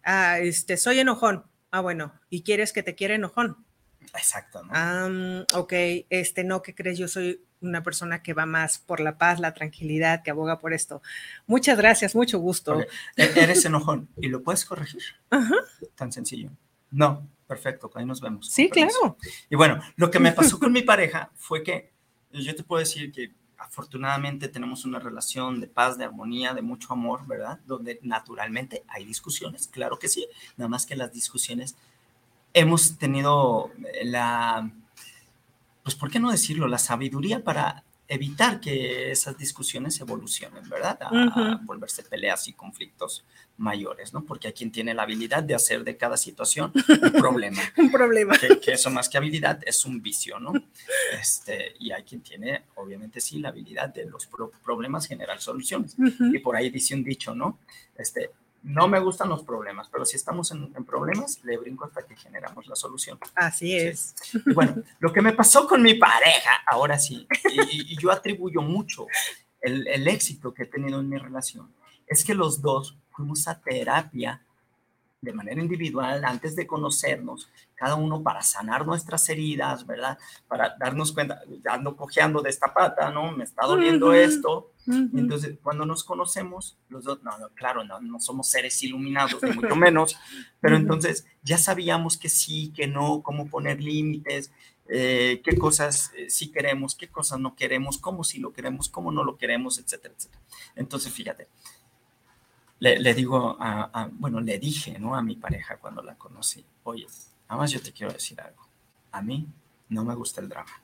ah, este, soy enojón. Ah, bueno, ¿y quieres que te quiera enojón?
Exacto,
¿no? ok, este, no, ¿qué crees? Yo soy una persona que va más por la paz, la tranquilidad, que aboga por esto. Muchas gracias, mucho gusto. E-,
eres enojón y lo puedes corregir. Ajá. Tan sencillo. No, perfecto, ahí nos vemos.
Sí, claro.
Y bueno, lo que me pasó con mi pareja fue que yo te puedo decir que afortunadamente tenemos una relación de paz, de armonía, de mucho amor, ¿verdad? Donde naturalmente hay discusiones, claro que sí, nada más que las discusiones hemos tenido la, pues, ¿por qué no decirlo? La sabiduría para evitar que esas discusiones evolucionen, ¿verdad? A, volverse peleas y conflictos mayores, ¿no? Porque hay quien tiene la habilidad de hacer de cada situación un problema.
un problema.
Que, eso más que habilidad es un vicio, ¿no? Este, y hay quien tiene, obviamente sí, la habilidad de los problemas generar soluciones. Y por ahí dice un dicho, ¿no? Este, no me gustan los problemas, pero si estamos en, problemas, le brinco hasta que generamos la solución.
Así es.
bueno, lo que me pasó con mi pareja, ahora sí, y, yo atribuyo mucho el, el, éxito que he tenido en mi relación, es que los dos fuimos a terapia de manera individual antes de conocernos, cada uno para sanar nuestras heridas, ¿verdad? Para darnos cuenta, ando cojeando de esta pata, ¿no? Me está doliendo esto. entonces, cuando nos conocemos, los dos, no, claro, no, no somos seres iluminados, ni mucho menos, pero entonces ya sabíamos que sí, que no, cómo poner límites, eh, qué cosas eh, sí queremos, qué cosas no queremos, cómo sí lo queremos, cómo no lo queremos, etcétera, etcétera. Entonces, fíjate, le, digo, a, bueno, le dije, ¿no? A mi pareja cuando la conocí, oye, nada más yo te quiero decir algo. A mí no me gusta el drama.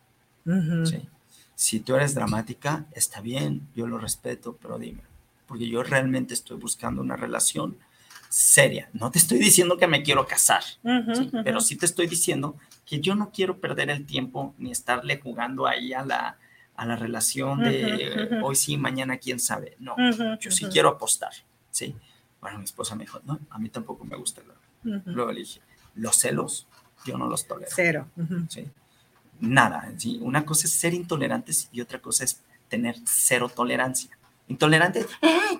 ¿sí? Si tú eres dramática, está bien, yo lo respeto, pero dime, porque yo realmente estoy buscando una relación seria. No te estoy diciendo que me quiero casar, pero sí te estoy diciendo que yo no quiero perder el tiempo ni estarle jugando ahí a la, a la relación de hoy sí, mañana quién sabe. No, yo sí quiero apostar. ¿Sí? Bueno, mi esposa me dijo, no, a mí tampoco me gusta el Luego le dije, los celos, yo no los tolero.
Cero.
¿sí? Nada, ¿sí? Una cosa es ser intolerantes y otra cosa es tener cero tolerancia. Intolerante,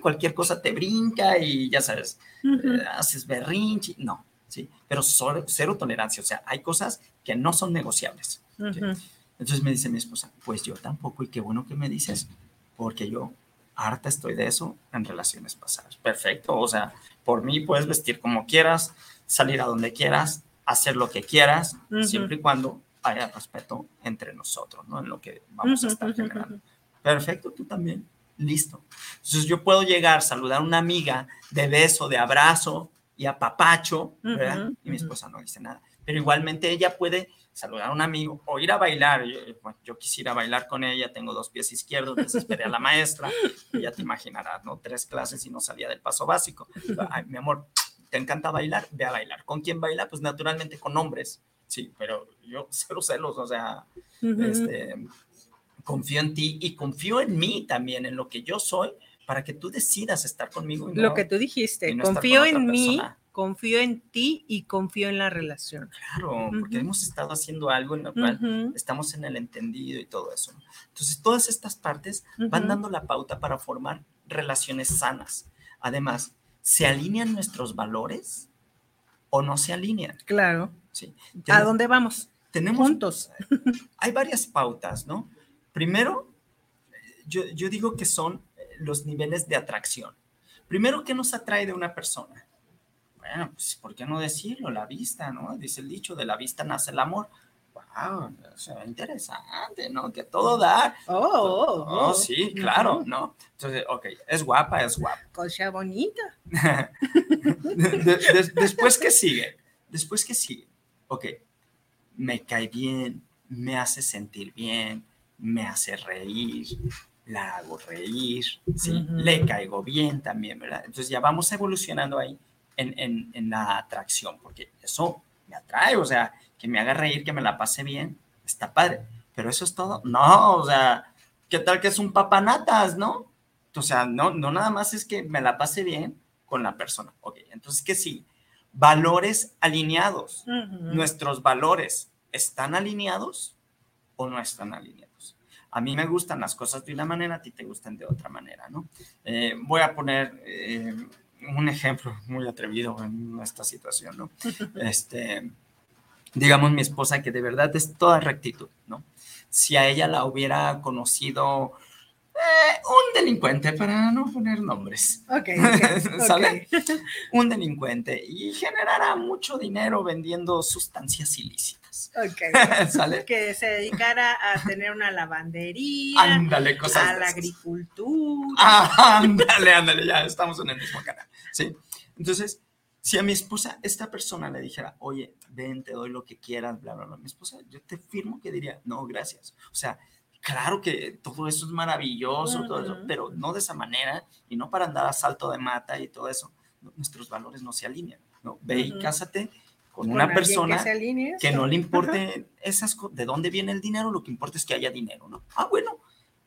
cualquier cosa te brinca y ya sabes, eh, haces berrinche. No, ¿sí? Pero cero tolerancia, o sea, hay cosas que no son negociables. Entonces me dice mi esposa, pues yo tampoco, y qué bueno que me dices, porque yo harta estoy de eso en relaciones pasadas. Perfecto, o sea, por mí puedes vestir como quieras, salir a donde quieras, hacer lo que quieras, siempre y cuando haya respeto entre nosotros, ¿no? En lo que vamos a estar generando. Perfecto, tú también. Listo. Entonces yo puedo llegar, saludar a una amiga de beso, de abrazo y a papacho, ¿verdad? Y mi esposa no dice nada. Pero igualmente ella puede saludar a un amigo o ir a bailar. Yo, quisiera bailar con ella, tengo dos pies izquierdos, desesperé a la maestra, y ya te imaginarás, ¿no? Tres clases y no salía del paso básico. Ay, mi amor, ¿te encanta bailar? Ve a bailar. ¿Con quién baila? Pues naturalmente con hombres, sí, pero yo cero celos, o sea, este, confío en ti y confío en mí también, en lo que yo soy, para que tú decidas estar conmigo.
lo que tú dijiste, confío en mí confío en ti y confío en la relación.
Claro, porque hemos estado haciendo algo en lo cual estamos en el entendido y todo eso. Entonces, todas estas partes van dando la pauta para formar relaciones sanas. Además, ¿se alinean nuestros valores o no se alinean?
Claro. Sí. ¿A dónde vamos?
Tenemos, Juntos. Hay varias pautas, ¿no? Primero, yo, yo digo que son los niveles de atracción. Primero, ¿qué nos atrae de una persona? Bueno, pues, ¿por qué no decirlo? La vista, ¿no? Dice el dicho, de la vista nace el amor. Wow, o interesante, ¿no? Que todo da.
Oh, oh,
oh, oh sí, claro, ¿no? Entonces, ok, es guapa, es guapa.
Cosa bonita.
después que sigue, después que sigue, ok, me cae bien, me hace sentir bien, me hace reír, la hago reír, ¿sí? Le caigo bien también, ¿verdad? Entonces ya vamos evolucionando ahí en, en, la atracción, porque eso me atrae, o sea, que me haga reír, que me la pase bien, está padre, pero eso es todo. No, o sea, ¿qué tal que es un papanatas, no? O sea, no, no nada más es que me la pase bien con la persona. Ok, entonces, ¿qué sí? Valores alineados. Nuestros valores están alineados o no están alineados. A mí me gustan las cosas de una manera, a ti te gustan de otra manera, ¿no? Eh, voy a poner eh, un ejemplo muy atrevido en esta situación, ¿no? Este, digamos, mi esposa que de verdad es toda rectitud, ¿no? Si a ella la hubiera conocido eh, un delincuente, para no poner nombres.
Ok.
¿Sale? un delincuente y generara mucho dinero vendiendo sustancias ilícitas.
Ok.
¿Sale?
Que se dedicara a tener una lavandería.
Ándale, cosas.
A la agricultura.
Ah, ándale, ándale, ya estamos en el mismo canal. ¿Sí? Entonces, si a mi esposa, esta persona le dijera, oye, ven, te doy lo que quieras, bla, bla, bla, mi esposa, yo te firmo que diría, no, gracias. O sea, claro que todo eso es maravilloso, todo eso, pero no de esa manera y no para andar a salto de mata y todo eso. Nuestros valores no se alinean. ¿no? Ve y cásate con, una persona que, no le importe esas cosas, de dónde viene el dinero, lo que importa es que haya dinero, ¿no? Ah, bueno.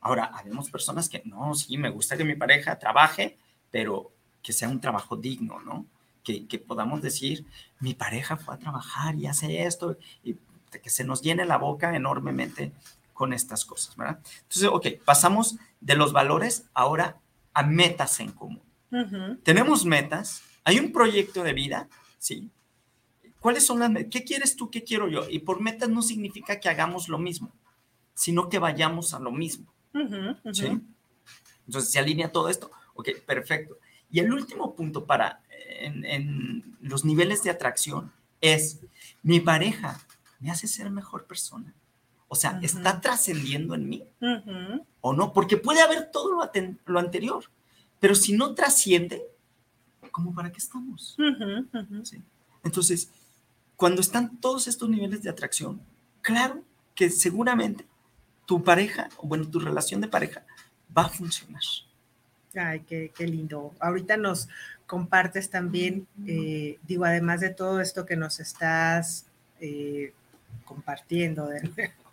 Ahora, habemos personas que, no, sí, me gusta que mi pareja trabaje, pero que sea un trabajo digno, ¿no? Que, que podamos decir, mi pareja fue a trabajar y hace esto, y que se nos llene la boca enormemente con estas cosas, ¿verdad? Entonces, ok, pasamos de los valores ahora a metas en común. Tenemos metas, hay un proyecto de vida, ¿sí? ¿Cuáles son las metas? ¿Qué quieres tú? ¿Qué quiero yo? Y por metas no significa que hagamos lo mismo, sino que vayamos a lo mismo. ¿sí? Entonces, ¿se alinea todo esto? Ok, perfecto. Y el último punto para en, los niveles de atracción es, mi pareja me hace ser mejor persona. O sea, ¿está trascendiendo en mí? ¿O no? Porque puede haber todo lo, lo, anterior, pero si no trasciende, ¿cómo para qué estamos? ¿Sí? Entonces, cuando están todos estos niveles de atracción, claro que seguramente tu pareja, o bueno, tu relación de pareja va a funcionar.
Ay, qué, lindo. Ahorita nos compartes también, eh, digo, además de todo esto que nos estás eh, compartiendo de nuevo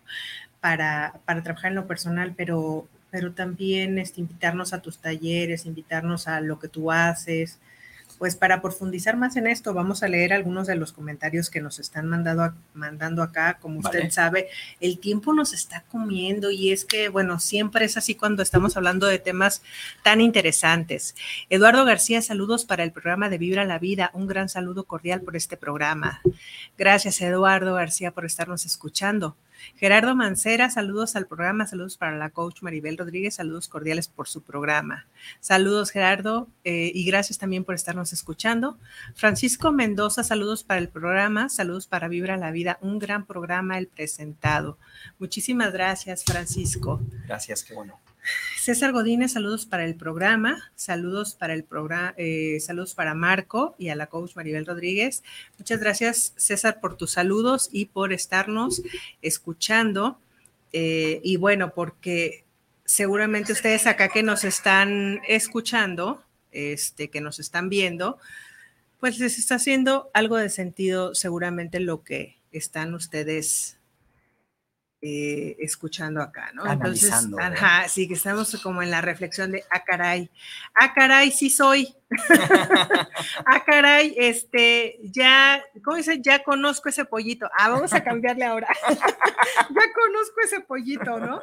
para, para, trabajar en lo personal, pero, pero también este, invitarnos a tus talleres, invitarnos a lo que tú haces, pues para profundizar más en esto, vamos a leer algunos de los comentarios que nos están mandando, mandando acá. Como usted sabe, el tiempo nos está comiendo y es que, bueno, siempre es así cuando estamos hablando de temas tan interesantes. Eduardo García, saludos para el programa de Vibra la Vida. Un gran saludo cordial por este programa. Gracias, Eduardo García, por estarnos escuchando. Gerardo Mancera, saludos al programa, saludos para la coach Maribel Rodríguez, saludos cordiales por su programa. Saludos Gerardo eh, y gracias también por estarnos escuchando. Francisco Mendoza, saludos para el programa, saludos para Vibra la Vida, un gran programa el presentado. Muchísimas gracias Francisco.
Gracias, qué bueno.
César Godínez, saludos para el programa, saludos para el programa, eh, saludos para Marco y a la coach Maribel Rodríguez. Muchas gracias, César, por tus saludos y por estarnos escuchando. Eh, y bueno, porque seguramente ustedes acá que nos están escuchando, este, que nos están viendo, pues les está haciendo algo de sentido seguramente lo que están ustedes eh, escuchando acá, ¿no?
Analizando.
Entonces, ajá, sí, que estamos como en la reflexión de, ah, caray, ah, caray, sí soy. ah, caray, este, ya, ¿cómo dice? Ya conozco ese pollito. Ah, vamos a cambiarle ahora. ya conozco ese pollito, ¿no?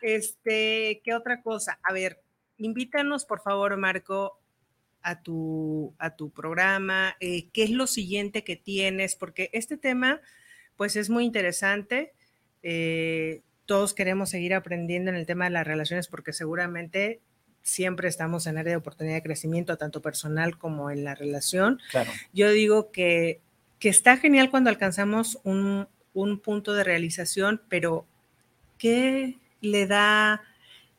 Este, ¿qué otra cosa? A ver, invítanos, por favor, Marco, a tu, a tu programa. Eh, ¿Qué es lo siguiente que tienes? Porque este tema, pues, es muy interesante eh, todos queremos seguir aprendiendo en el tema de las relaciones porque seguramente siempre estamos en área de oportunidad de crecimiento, tanto personal como en la relación. Yo digo que, que, está genial cuando alcanzamos un, un, punto de realización, pero ¿qué le da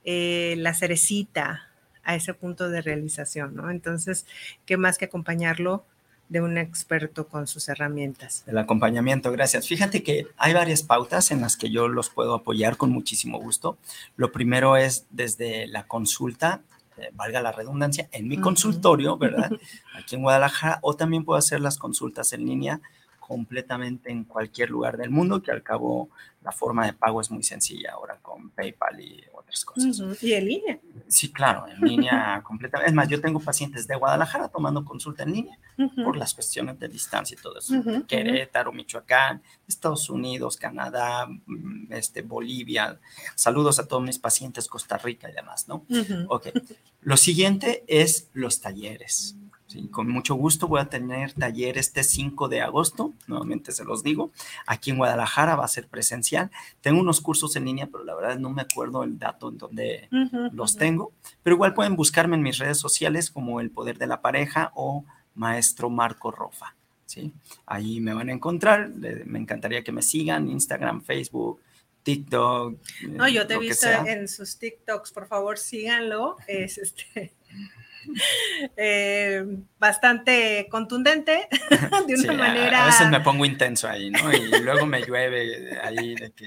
eh, la cerecita a ese punto de realización? ¿no? Entonces, ¿qué más que acompañarlo de un experto con sus herramientas.
El acompañamiento, gracias. Fíjate que hay varias pautas en las que yo los puedo apoyar con muchísimo gusto. Lo primero es desde la consulta, eh, valga la redundancia, en mi consultorio, ¿verdad? Aquí en Guadalajara, o también puedo hacer las consultas en línea completamente en cualquier lugar del mundo, que al cabo la forma de pago es muy sencilla ahora con PayPal y otras cosas.
¿Y en línea?
Sí, claro, en línea completamente. Es más, yo tengo pacientes de Guadalajara tomando consulta en línea por las cuestiones de distancia y todo eso. Querétaro, Michoacán, Estados Unidos, Canadá, mm, este, Bolivia. Saludos a todos mis pacientes, Costa Rica y demás, ¿no? Ok. Lo siguiente es los talleres con mucho gusto voy a tener taller este 5 de agosto, nuevamente se los digo, aquí en Guadalajara va a ser presencial. Tengo unos cursos en línea, pero la verdad no me acuerdo el dato en donde los tengo, pero igual pueden buscarme en mis redes sociales como El Poder de la Pareja o Maestro Marco Rofa. ¿sí? Ahí me van a encontrar, me encantaría que me sigan, Instagram, Facebook, TikTok.
No, yo te he visto en sus TikToks, por favor síganlo. Es este Eh, bastante contundente, de una manera...
A veces me pongo intenso ahí, ¿no? Y luego me llueve ahí de que...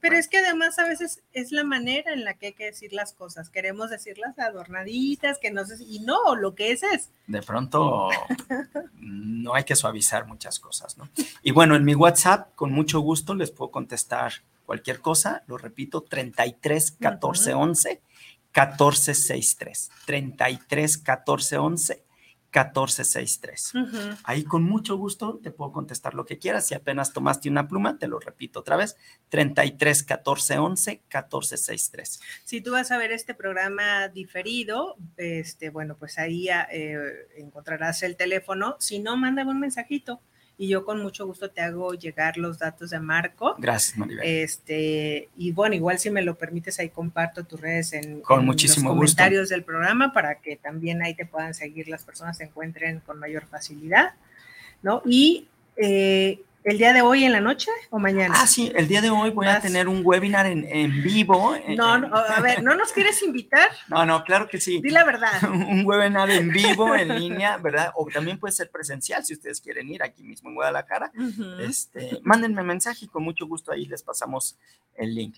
Pero es que además a veces es la manera en la que hay que decir las cosas. Queremos decirlas adornaditas, que no sé, y no, lo que es es.
De pronto no hay que suavizar muchas cosas, ¿no? Y bueno, en mi WhatsApp, con mucho gusto les puedo contestar cualquier cosa. Lo repito, 33 14 11 1463. 33 14 11 1463. Ahí con mucho gusto te puedo contestar lo que quieras. Si apenas tomaste una pluma, te lo repito otra vez, 33 14 11 1463.
Si tú vas a ver este programa diferido, este, bueno, pues ahí eh, encontrarás el teléfono. Si no, mándame un mensajito y yo con mucho gusto te hago llegar los datos de Marco.
Gracias, Maribel.
Este, y bueno, igual si me lo permites, ahí comparto tus redes en,
con muchísimo
los comentarios del programa para que también ahí te puedan seguir las personas se encuentren con mayor facilidad, ¿no? Y eh, ¿El día de hoy en la noche o mañana?
Ah, sí, el día de hoy voy a tener un webinar en, en vivo.
No, no, a ver, ¿no nos quieres invitar?
No, no, claro que sí.
Di la verdad.
un webinar en vivo, en línea, ¿verdad? O también puede ser presencial si ustedes quieren ir aquí mismo en Guadalajara. este, mándenme mensaje y con mucho gusto ahí les pasamos el link.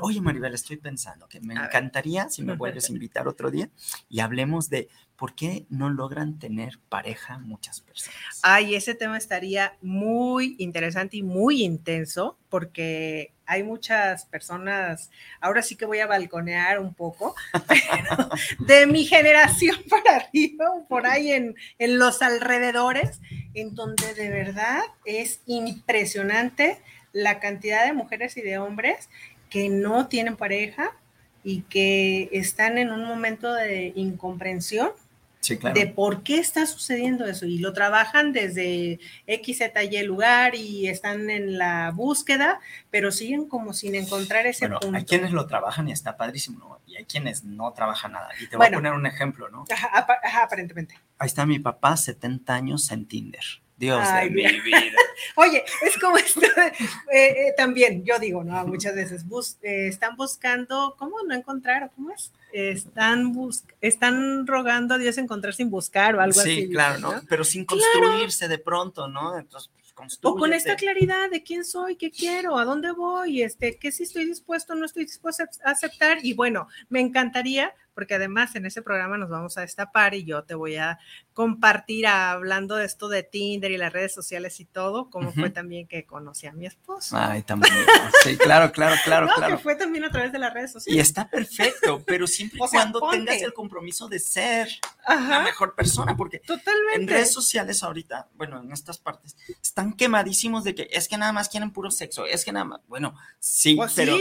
Oye, Maribel, estoy pensando que me encantaría si me vuelves a invitar otro día y hablemos de ¿por qué no logran tener pareja muchas personas?
Ay, ese tema estaría muy interesante y muy intenso porque hay muchas personas, ahora sí que voy a balconear un poco, de mi generación para arriba, por ahí en, en los alrededores, en donde de verdad es impresionante la cantidad de mujeres y de hombres que no tienen pareja y que están en un momento de incomprensión de por qué está sucediendo eso. Y lo trabajan desde X, Z, Y lugar y están en la búsqueda, pero siguen como sin encontrar ese
bueno, Hay quienes lo trabajan y está padrísimo, Y hay quienes no trabajan nada. Y te voy a poner un ejemplo, ¿no?
Ajá, aparentemente.
Ahí está mi papá, 70 años en Tinder. Dios de mi vida.
Oye, es como esto, eh, eh, también, yo digo, ¿no? Muchas veces eh, están buscando, ¿cómo no encontrar? ¿Cómo es? Están, están rogando a Dios encontrar sin buscar o algo así.
Sí, claro, ¿no? Pero sin construirse de pronto, ¿no? Entonces,
pues, o con esta claridad de quién soy, qué quiero, a dónde voy, este, qué sí estoy dispuesto, no estoy dispuesto a aceptar. Y bueno, me encantaría porque además en ese programa nos vamos a destapar y yo te voy a compartir hablando de esto de Tinder y las redes sociales y todo, como fue también que conocí a mi esposo.
Ay, también. Sí, claro, claro, claro,
no,
claro.
que fue también a través de las redes sociales.
Y está perfecto, pero siempre y cuando tengas el compromiso de ser la mejor persona, porque
Totalmente.
en redes sociales ahorita, bueno, en estas partes, están quemadísimos de que es que nada más quieren puro sexo, es que nada más, bueno, sí, pues pero,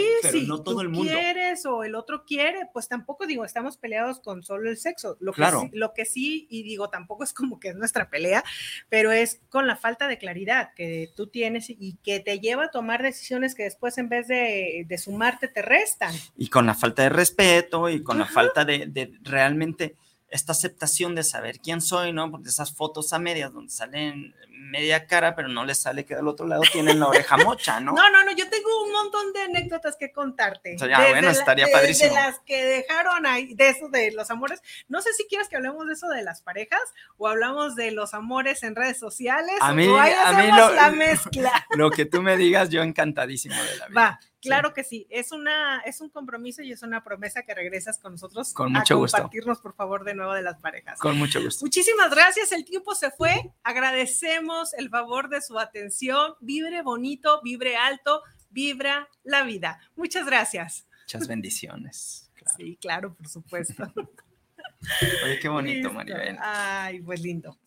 no todo el mundo.
quieres o el otro quiere, pues tampoco digo, estamos peleados con solo el sexo. Lo que, sí, lo que sí, y digo, tampoco es como que es nuestra pelea, pero es con la falta de claridad que tú tienes y que te lleva a tomar decisiones que después en vez de, sumarte te restan.
Y con la falta de respeto y con la falta de, de realmente esta aceptación de saber quién soy, ¿no? Porque esas fotos a medias donde salen media cara, pero no les sale que del otro lado tienen la oreja mocha, ¿no?
No, no, no, yo tengo un montón de anécdotas que contarte.
O sea, ya, bueno, estaría padrísimo.
De las que dejaron ahí, de eso de los amores. No sé si quieres que hablemos de eso de las parejas o hablamos de los amores en redes sociales.
A mí,
o
a mí
lo, la mezcla.
Lo que tú me digas, yo encantadísimo de la vida.
Va. Claro que sí, es una es un compromiso y es una promesa que regresas con nosotros
con mucho
a compartirnos por favor de nuevo de las parejas.
Con mucho gusto.
Muchísimas gracias, el tiempo se fue. Agradecemos el favor de su atención. Vibre bonito, vibre alto, vibra la vida. Muchas gracias.
Muchas bendiciones.
Sí, claro, por supuesto.
Oye, qué bonito, Maribel.
Ay, pues lindo.